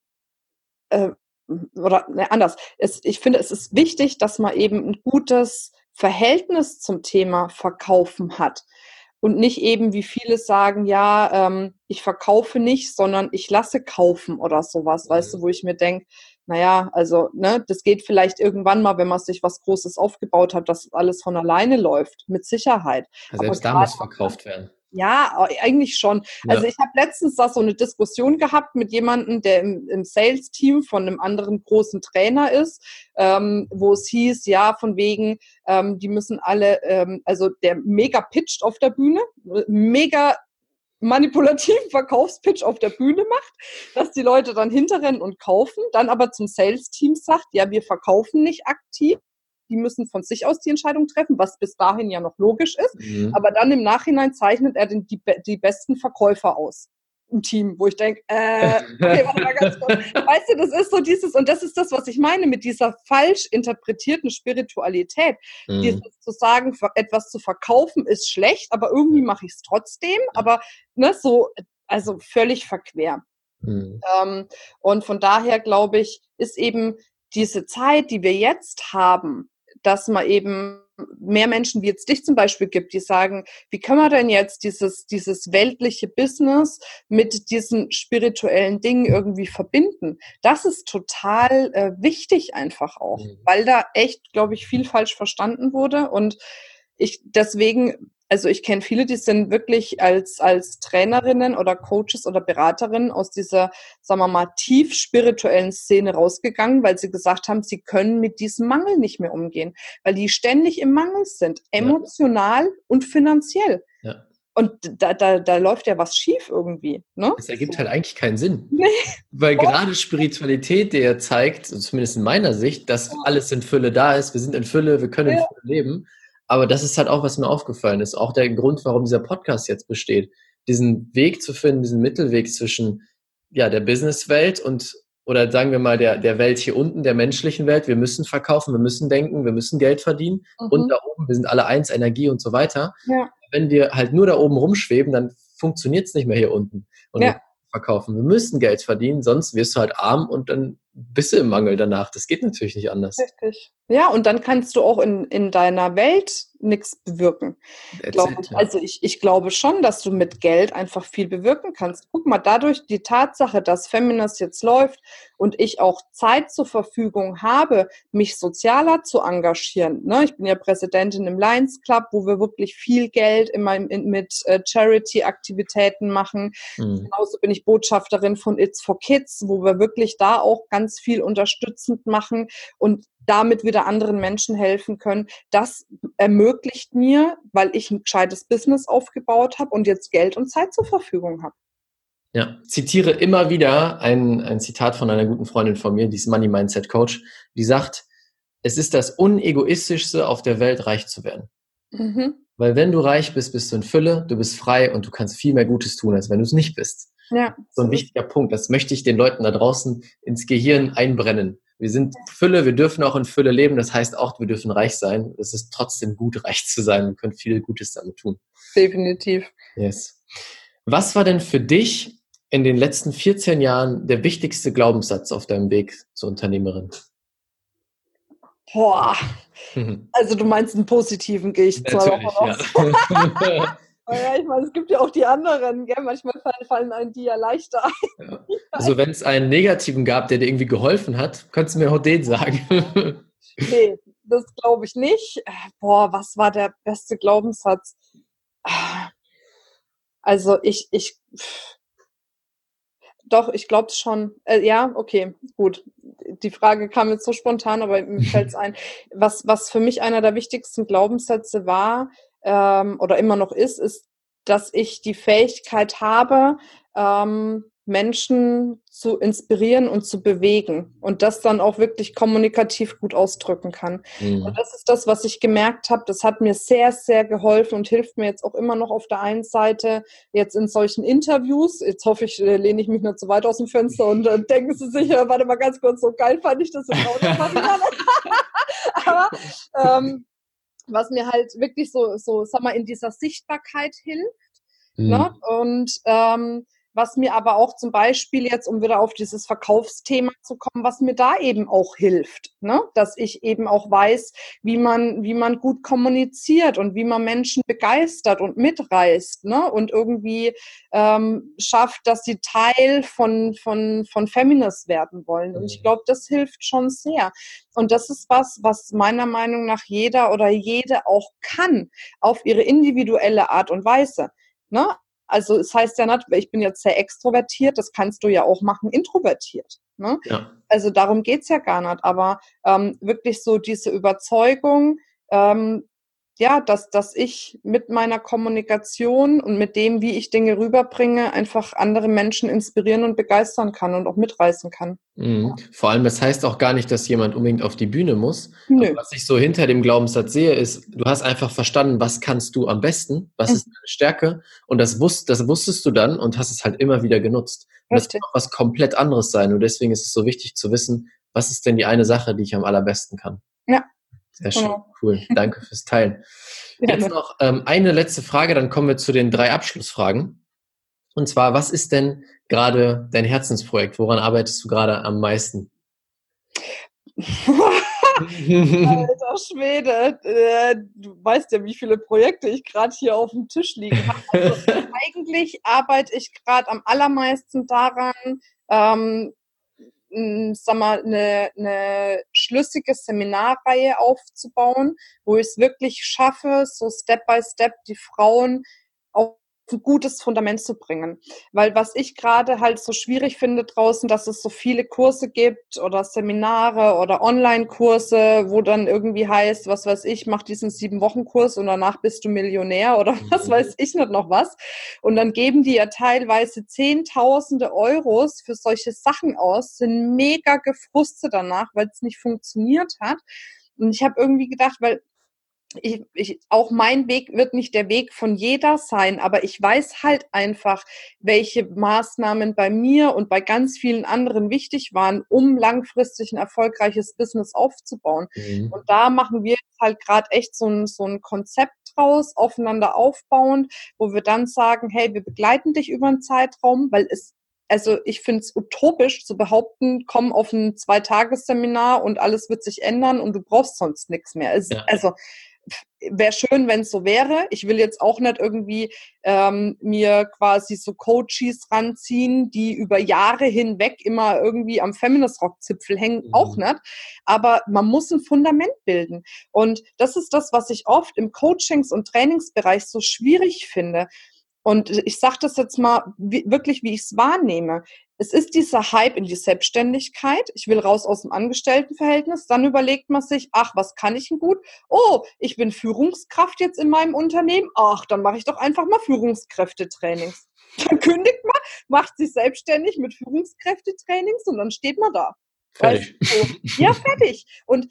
S2: äh, oder ne, anders. Es, ich finde, es ist wichtig, dass man eben ein gutes Verhältnis zum Thema Verkaufen hat und nicht eben, wie viele sagen, ja, ähm, ich verkaufe nicht, sondern ich lasse kaufen oder sowas, weißt du, wo ich mir denke, naja, also, ne, das geht vielleicht irgendwann mal, wenn man sich was Großes aufgebaut hat, dass alles von alleine läuft, mit Sicherheit.
S1: Ja, selbst da muss verkauft werden.
S2: Ja, eigentlich schon. Ja. Also ich habe letztens da so eine Diskussion gehabt mit jemandem, der im, im Sales-Team von einem anderen großen Trainer ist, ähm, wo es hieß, ja, von wegen, ähm, die müssen alle, ähm, also der mega pitcht auf der Bühne, mega manipulativen [laughs] Verkaufspitch auf der Bühne macht, dass die Leute dann hinterrennen und kaufen, dann aber zum Sales-Team sagt, ja, wir verkaufen nicht aktiv, die müssen von sich aus die Entscheidung treffen, was bis dahin ja noch logisch ist. Mhm. Aber dann im Nachhinein zeichnet er den, die, die besten Verkäufer aus im Team, wo ich denke, äh, okay, warte mal ganz kurz. [laughs] Weißt du, das ist so dieses, und das ist das, was ich meine mit dieser falsch interpretierten Spiritualität. Mhm. Dieses zu sagen, etwas zu verkaufen ist schlecht, aber irgendwie mache ich es trotzdem, aber ne, so, also völlig verquer. Mhm. Ähm, und von daher glaube ich, ist eben diese Zeit, die wir jetzt haben, dass man eben mehr Menschen wie jetzt dich zum Beispiel gibt, die sagen, wie können wir denn jetzt dieses, dieses weltliche Business mit diesen spirituellen Dingen irgendwie verbinden? Das ist total äh, wichtig einfach auch, mhm. weil da echt, glaube ich, viel falsch verstanden wurde und ich deswegen also ich kenne viele, die sind wirklich als, als Trainerinnen oder Coaches oder Beraterinnen aus dieser, sagen wir mal, tief spirituellen Szene rausgegangen, weil sie gesagt haben, sie können mit diesem Mangel nicht mehr umgehen, weil die ständig im Mangel sind, emotional ja. und finanziell. Ja. Und da, da, da läuft ja was schief irgendwie. Ne?
S1: Das ergibt halt eigentlich keinen Sinn. [laughs] Nee. Weil gerade Spiritualität, der zeigt, zumindest in meiner Sicht, dass alles in Fülle da ist, wir sind in Fülle, wir können in Fülle leben. Aber das ist halt auch, was mir aufgefallen ist. Auch der Grund, warum dieser Podcast jetzt besteht. Diesen Weg zu finden, diesen Mittelweg zwischen ja, der Businesswelt und oder sagen wir mal der, der Welt hier unten, der menschlichen Welt. Wir müssen verkaufen, wir müssen denken, wir müssen Geld verdienen. Mhm. Und da oben, wir sind alle eins, Energie und so weiter. Ja. Wenn wir halt nur da oben rumschweben, dann funktioniert es nicht mehr hier unten. Und ja. verkaufen. Wir müssen Geld verdienen, sonst wirst du halt arm und dann bist du im Mangel danach. Das geht natürlich nicht anders.
S2: Richtig. Ja, und dann kannst du auch in, in deiner Welt nichts bewirken. Glaub, also ich, ich glaube schon, dass du mit Geld einfach viel bewirken kannst. Guck mal, dadurch die Tatsache, dass Feminist jetzt läuft und ich auch Zeit zur Verfügung habe, mich sozialer zu engagieren. Ne? Ich bin ja Präsidentin im Lions Club, wo wir wirklich viel Geld immer mit äh, Charity-Aktivitäten machen. Mhm. Genauso bin ich Botschafterin von It's for Kids, wo wir wirklich da auch ganz viel unterstützend machen. Und damit wieder anderen Menschen helfen können. Das ermöglicht mir, weil ich ein gescheites Business aufgebaut habe und jetzt Geld und Zeit zur Verfügung habe.
S1: Ja, zitiere immer wieder ein, ein Zitat von einer guten Freundin von mir, die ist Money Mindset Coach, die sagt, es ist das unegoistischste auf der Welt, reich zu werden. Mhm. Weil wenn du reich bist, bist du in Fülle, du bist frei und du kannst viel mehr Gutes tun, als wenn du es nicht bist. Ja. So ein wichtiger Punkt. Das möchte ich den Leuten da draußen ins Gehirn einbrennen. Wir sind Fülle, wir dürfen auch in Fülle leben. Das heißt auch, wir dürfen reich sein. Es ist trotzdem gut, [laughs] reich zu sein. Wir können viel Gutes damit tun.
S2: Definitiv.
S1: Yes. Was war denn für dich in den letzten 14 Jahren der wichtigste Glaubenssatz auf deinem Weg zur Unternehmerin?
S2: Boah. [laughs] Also du meinst einen positiven, gehe ich zwar ja. [laughs] ja, ich meine, es gibt ja auch die anderen, gell? manchmal fallen einem die ja leichter ein.
S1: Ja. Also [laughs] wenn es einen negativen gab, der dir irgendwie geholfen hat, könntest du mir auch den sagen. [laughs]
S2: nee, das glaube ich nicht. Boah, was war der beste Glaubenssatz? Also ich, ich, doch, ich glaube es schon. Äh, ja, okay, gut. Die Frage kam jetzt so spontan, aber mir [laughs] fällt es ein. Was, was für mich einer der wichtigsten Glaubenssätze war, ähm, oder immer noch ist, ist, dass ich die Fähigkeit habe, ähm, Menschen zu inspirieren und zu bewegen und das dann auch wirklich kommunikativ gut ausdrücken kann. Mhm. Und das ist das, was ich gemerkt habe. Das hat mir sehr, sehr geholfen und hilft mir jetzt auch immer noch auf der einen Seite jetzt in solchen Interviews. Jetzt hoffe ich, äh, lehne ich mich nicht zu weit aus dem Fenster und äh, denken Sie sicher, warte mal ganz kurz, so geil fand ich das im Auto. [laughs] Aber ähm, was mir halt wirklich so, so, sag mal, in dieser Sichtbarkeit hilft. Mhm. Ne? Und ähm, was mir aber auch zum Beispiel jetzt, um wieder auf dieses Verkaufsthema zu kommen, was mir da eben auch hilft, ne? dass ich eben auch weiß, wie man, wie man gut kommuniziert und wie man Menschen begeistert und mitreißt ne? und irgendwie ähm, schafft, dass sie Teil von, von, von Feminist werden wollen. Und ich mhm. glaube, das hilft schon sehr. Und das ist was, was meiner Meinung nach jeder oder jede auch kann, auf ihre individuelle Art und Weise. Ne? Also es heißt ja nicht, ich bin jetzt sehr extrovertiert, das kannst du ja auch machen, introvertiert. Ne? Ja. Also darum geht's ja gar nicht. Aber ähm, wirklich so diese Überzeugung, ähm, ja, dass, dass ich mit meiner Kommunikation und mit dem, wie ich Dinge rüberbringe, einfach andere Menschen inspirieren und begeistern kann und auch mitreißen kann.
S1: Mhm. Vor allem, das heißt auch gar nicht, dass jemand unbedingt auf die Bühne muss. Nö. Was ich so hinter dem Glaubenssatz sehe, ist, du hast einfach verstanden, was kannst du am besten, was mhm. ist deine Stärke und das, wusst, das wusstest du dann und hast es halt immer wieder genutzt. Und das kann auch was komplett anderes sein und deswegen ist es so wichtig zu wissen, was ist denn die eine Sache, die ich am allerbesten kann.
S2: Ja,
S1: sehr schön, genau. cool. Danke fürs Teilen. [laughs] Jetzt noch ähm, eine letzte Frage, dann kommen wir zu den drei Abschlussfragen. Und zwar, was ist denn gerade dein Herzensprojekt? Woran arbeitest du gerade am meisten? [laughs]
S2: Alter Schwede, äh, du weißt ja, wie viele Projekte ich gerade hier auf dem Tisch liegen habe. Also, [laughs] eigentlich arbeite ich gerade am allermeisten daran, ähm, sag mal, eine, eine schlüssige Seminarreihe aufzubauen, wo ich es wirklich schaffe, so Step by Step die Frauen auf gutes Fundament zu bringen. Weil was ich gerade halt so schwierig finde draußen, dass es so viele Kurse gibt oder Seminare oder Online-Kurse, wo dann irgendwie heißt, was weiß ich, mach diesen sieben Wochen Kurs und danach bist du Millionär oder [laughs] was mhm. weiß ich nicht noch was. Und dann geben die ja teilweise Zehntausende Euros für solche Sachen aus, sind mega gefrustet danach, weil es nicht funktioniert hat. Und ich habe irgendwie gedacht, weil ich, ich, auch mein Weg wird nicht der Weg von jeder sein, aber ich weiß halt einfach, welche Maßnahmen bei mir und bei ganz vielen anderen wichtig waren, um langfristig ein erfolgreiches Business aufzubauen. Mhm. Und da machen wir jetzt halt gerade echt so ein, so ein Konzept draus, aufeinander aufbauend, wo wir dann sagen, hey, wir begleiten dich über einen Zeitraum, weil es also ich finde es utopisch zu behaupten, komm auf ein Zweitagesseminar und alles wird sich ändern und du brauchst sonst nichts mehr. Es, ja. Also wäre schön, wenn es so wäre. Ich will jetzt auch nicht irgendwie ähm, mir quasi so Coaches ranziehen, die über Jahre hinweg immer irgendwie am Feminist Rock Zipfel hängen, mhm. auch nicht. Aber man muss ein Fundament bilden. Und das ist das, was ich oft im Coachings- und Trainingsbereich so schwierig finde. Und ich sage das jetzt mal wie, wirklich, wie ich es wahrnehme. Es ist dieser Hype in die Selbstständigkeit. Ich will raus aus dem Angestelltenverhältnis. Dann überlegt man sich, ach, was kann ich denn gut? Oh, ich bin Führungskraft jetzt in meinem Unternehmen. Ach, dann mache ich doch einfach mal Führungskräftetrainings. [laughs] Dann kündigt man, macht sich selbstständig mit Führungskräftetrainings und dann steht man da.
S1: Fertig.
S2: Du? Ja, fertig. Und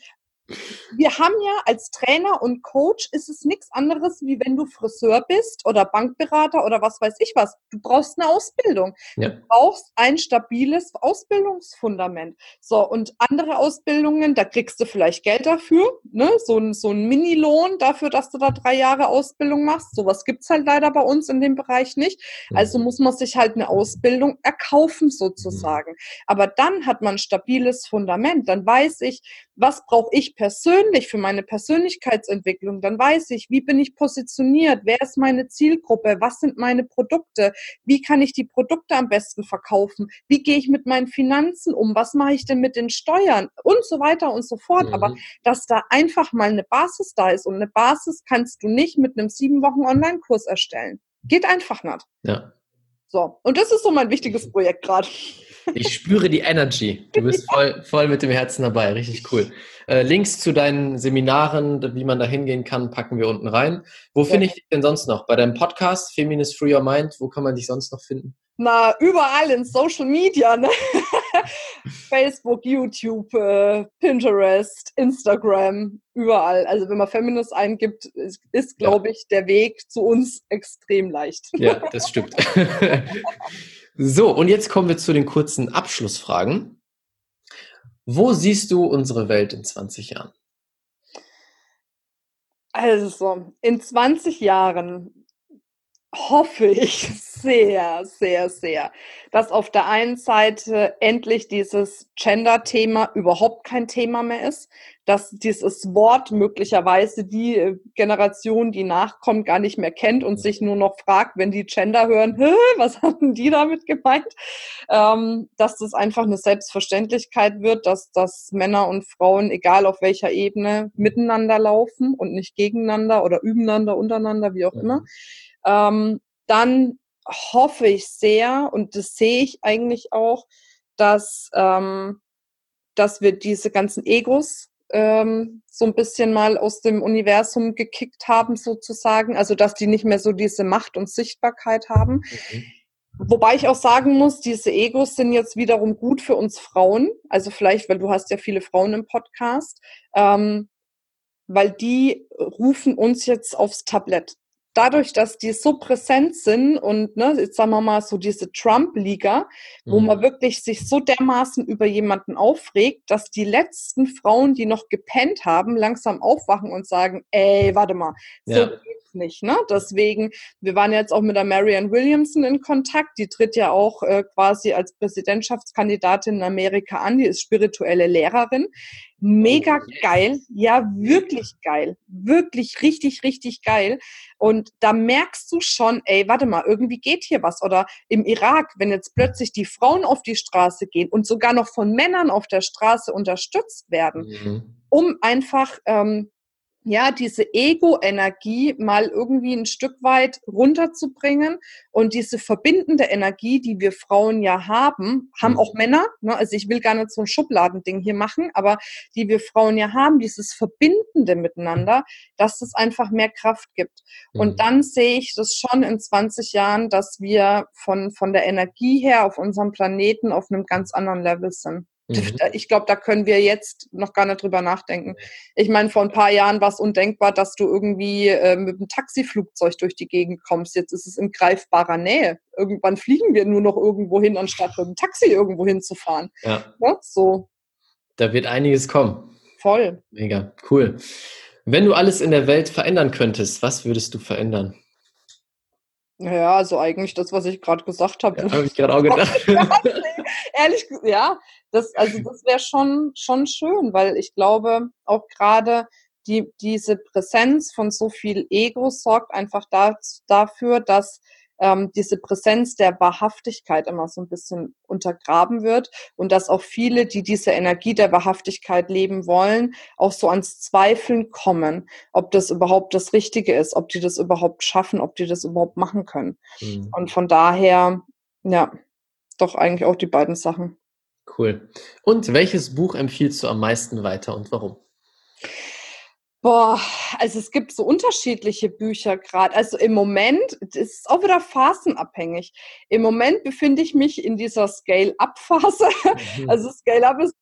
S2: wir haben ja als Trainer und Coach ist es nichts anderes, wie wenn du Friseur bist oder Bankberater oder was weiß ich was. Du brauchst eine Ausbildung. Ja. Du brauchst ein stabiles Ausbildungsfundament. So, und andere Ausbildungen, da kriegst du vielleicht Geld dafür, ne? so, ein, so ein Minilohn dafür, dass du da drei Jahre Ausbildung machst. Sowas gibt's halt leider bei uns in dem Bereich nicht. Also muss man sich halt eine Ausbildung erkaufen sozusagen. Aber dann hat man ein stabiles Fundament. Dann weiß ich, was brauche ich persönlich für meine Persönlichkeitsentwicklung, dann weiß ich, wie bin ich positioniert, wer ist meine Zielgruppe, was sind meine Produkte, wie kann ich die Produkte am besten verkaufen, wie gehe ich mit meinen Finanzen um, was mache ich denn mit den Steuern und so weiter und so fort. Mhm. Aber dass da einfach mal eine Basis da ist und eine Basis kannst du nicht mit einem sieben Wochen Online-Kurs erstellen. Geht einfach nicht.
S1: Ja.
S2: So, und das ist so mein wichtiges Projekt gerade.
S1: Ich spüre die Energy. Du bist [laughs] voll, voll mit dem Herzen dabei. Richtig cool. Äh, Links zu deinen Seminaren, wie man da hingehen kann, packen wir unten rein. Wo ja. finde ich dich denn sonst noch? Bei deinem Podcast, Feminist Free Your Mind, wo kann man dich sonst noch finden?
S2: Na, überall in Social Media, ne? [laughs] Facebook, YouTube, äh, Pinterest, Instagram, überall. Also wenn man Feminist eingibt, ist, ist glaube ich, der Weg zu uns extrem leicht.
S1: Ja, [laughs] das stimmt. So, und jetzt kommen wir zu den kurzen Abschlussfragen. Wo siehst du unsere Welt in 20 Jahren?
S2: Also, in 20 Jahren hoffe ich sehr, sehr, sehr, dass auf der einen Seite endlich dieses Gender-Thema überhaupt kein Thema mehr ist, dass dieses Wort möglicherweise die äh, Generation, die nachkommt, gar nicht mehr kennt und sich nur noch fragt, wenn die Gender hören, [laughs] was haben die damit gemeint? Ähm, dass das einfach eine Selbstverständlichkeit wird, dass, dass Männer und Frauen, egal auf welcher Ebene, miteinander laufen und nicht gegeneinander oder übereinander, untereinander, wie auch immer. Ähm, dann hoffe ich sehr, und das sehe ich eigentlich auch, dass, ähm, dass wir diese ganzen Egos ähm, so ein bisschen mal aus dem Universum gekickt haben, sozusagen. Also, dass die nicht mehr so diese Macht und Sichtbarkeit haben. Mhm. Wobei ich auch sagen muss, diese Egos sind jetzt wiederum gut für uns Frauen. Also vielleicht, weil du hast ja viele Frauen im Podcast, ähm, weil die rufen uns jetzt aufs Tablett dadurch, dass die so präsent sind und ne, jetzt sagen wir mal so diese Trump-Liga, wo mhm. man wirklich sich so dermaßen über jemanden aufregt, dass die letzten Frauen, die noch gepennt haben, langsam aufwachen und sagen, ey, warte mal, so ja. geht's nicht. Ne? Deswegen, wir waren jetzt auch mit der Marianne Williamson in Kontakt, die tritt ja auch äh, quasi als Präsidentschaftskandidatin in Amerika an, die ist spirituelle Lehrerin. Mega oh, geil, ja, wirklich geil, wirklich richtig, richtig geil. Und da merkst du schon, ey, warte mal, irgendwie geht hier was. Oder im Irak, wenn jetzt plötzlich die Frauen auf die Straße gehen und sogar noch von Männern auf der Straße unterstützt werden, mhm. um einfach ähm, ja, diese Ego-Energie mal irgendwie ein Stück weit runterzubringen und diese verbindende Energie, die wir Frauen ja haben, haben mhm. auch Männer, ne? also ich will gar nicht so ein Schubladending hier machen, aber die wir Frauen ja haben, dieses Verbindende miteinander, dass es einfach mehr Kraft gibt. Mhm. Und dann sehe ich das schon in 20 Jahren, dass wir von, von der Energie her auf unserem Planeten auf einem ganz anderen Level sind. Mhm. Ich glaube, da können wir jetzt noch gar nicht drüber nachdenken. Ich meine, vor ein paar Jahren war es undenkbar, dass du irgendwie äh, mit einem Taxiflugzeug durch die Gegend kommst. Jetzt ist es in greifbarer Nähe. Irgendwann fliegen wir nur noch irgendwo hin, anstatt mit dem Taxi irgendwo hinzufahren.
S1: Ja. ja. So. Da wird einiges kommen.
S2: Voll.
S1: Mega, cool. Wenn du alles in der Welt verändern könntest, was würdest du verändern?
S2: Ja, also eigentlich das, was ich gerade gesagt habe.
S1: Ja, habe ich gerade auch gedacht. [laughs] [laughs]
S2: Ehrlich, ja, das, also das wäre schon, schon schön, weil ich glaube, auch gerade die, diese Präsenz von so viel Ego sorgt einfach da, dafür, dass ähm, diese Präsenz der Wahrhaftigkeit immer so ein bisschen untergraben wird und dass auch viele, die diese Energie der Wahrhaftigkeit leben wollen, auch so ans Zweifeln kommen, ob das überhaupt das Richtige ist, ob die das überhaupt schaffen, ob die das überhaupt machen können. Mhm. Und von daher, ja, doch eigentlich auch die beiden Sachen.
S1: Cool. Und welches Buch empfiehlst du am meisten weiter und warum?
S2: Boah, also es gibt so unterschiedliche Bücher gerade. Also im Moment, das ist auch wieder phasenabhängig. Im Moment befinde ich mich in dieser Scale-up-Phase. [laughs] Mhm. Also Scale-up ist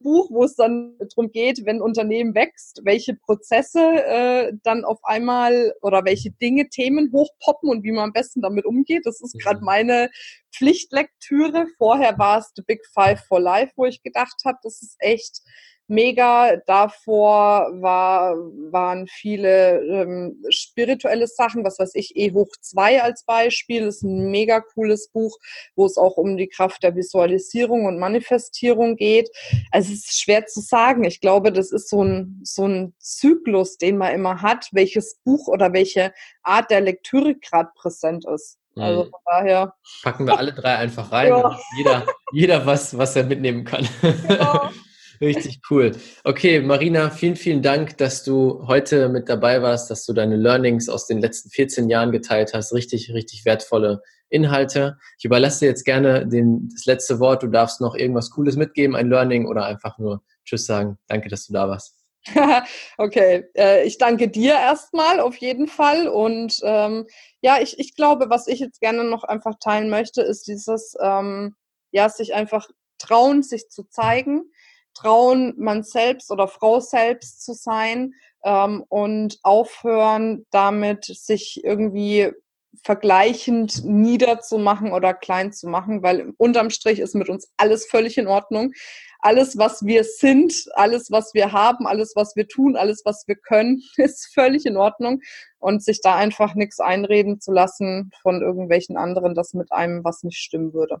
S2: Buch, wo es dann darum geht, wenn Unternehmen wächst, welche Prozesse äh, dann auf einmal oder welche Dinge, Themen hochpoppen und wie man am besten damit umgeht. Das ist gerade mhm. meine Pflichtlektüre. Vorher war es The Big Five for Life, wo ich gedacht habe, das ist echt mega. Davor war, waren viele ähm, spirituelle Sachen, was weiß ich, E hoch 2 als Beispiel, das ist ein mega cooles Buch, wo es auch um die Kraft der Visualisierung und Manifestierung geht. Also es ist schwer zu sagen. Ich glaube, das ist so ein, so ein Zyklus, den man immer hat, welches Buch oder welche Art der Lektüre gerade präsent ist. Also mhm. von daher.
S1: Packen wir alle drei einfach rein. Ja. Jeder, jeder was, was er mitnehmen kann. Ja. [laughs] Richtig cool. Okay, Marina, vielen, vielen Dank, dass du heute mit dabei warst, dass du deine Learnings aus den letzten 14 Jahren geteilt hast. Richtig, richtig wertvolle Inhalte. Ich überlasse jetzt gerne den, das letzte Wort. Du darfst noch irgendwas Cooles mitgeben, ein Learning oder einfach nur Tschüss sagen. Danke, dass du da warst. [laughs]
S2: okay, äh, ich danke dir erstmal auf jeden Fall. Und ähm, ja, ich, ich glaube, was ich jetzt gerne noch einfach teilen möchte, ist dieses, ähm, ja, sich einfach trauen, sich zu zeigen trauen, man selbst oder Frau selbst zu sein ähm, und aufhören, damit sich irgendwie vergleichend niederzumachen oder klein zu machen, weil unterm Strich ist mit uns alles völlig in Ordnung. Alles, was wir sind, alles, was wir haben, alles, was wir tun, alles, was wir können, [laughs] ist völlig in Ordnung. Und sich da einfach nichts einreden zu lassen von irgendwelchen anderen, dass mit einem was nicht stimmen würde.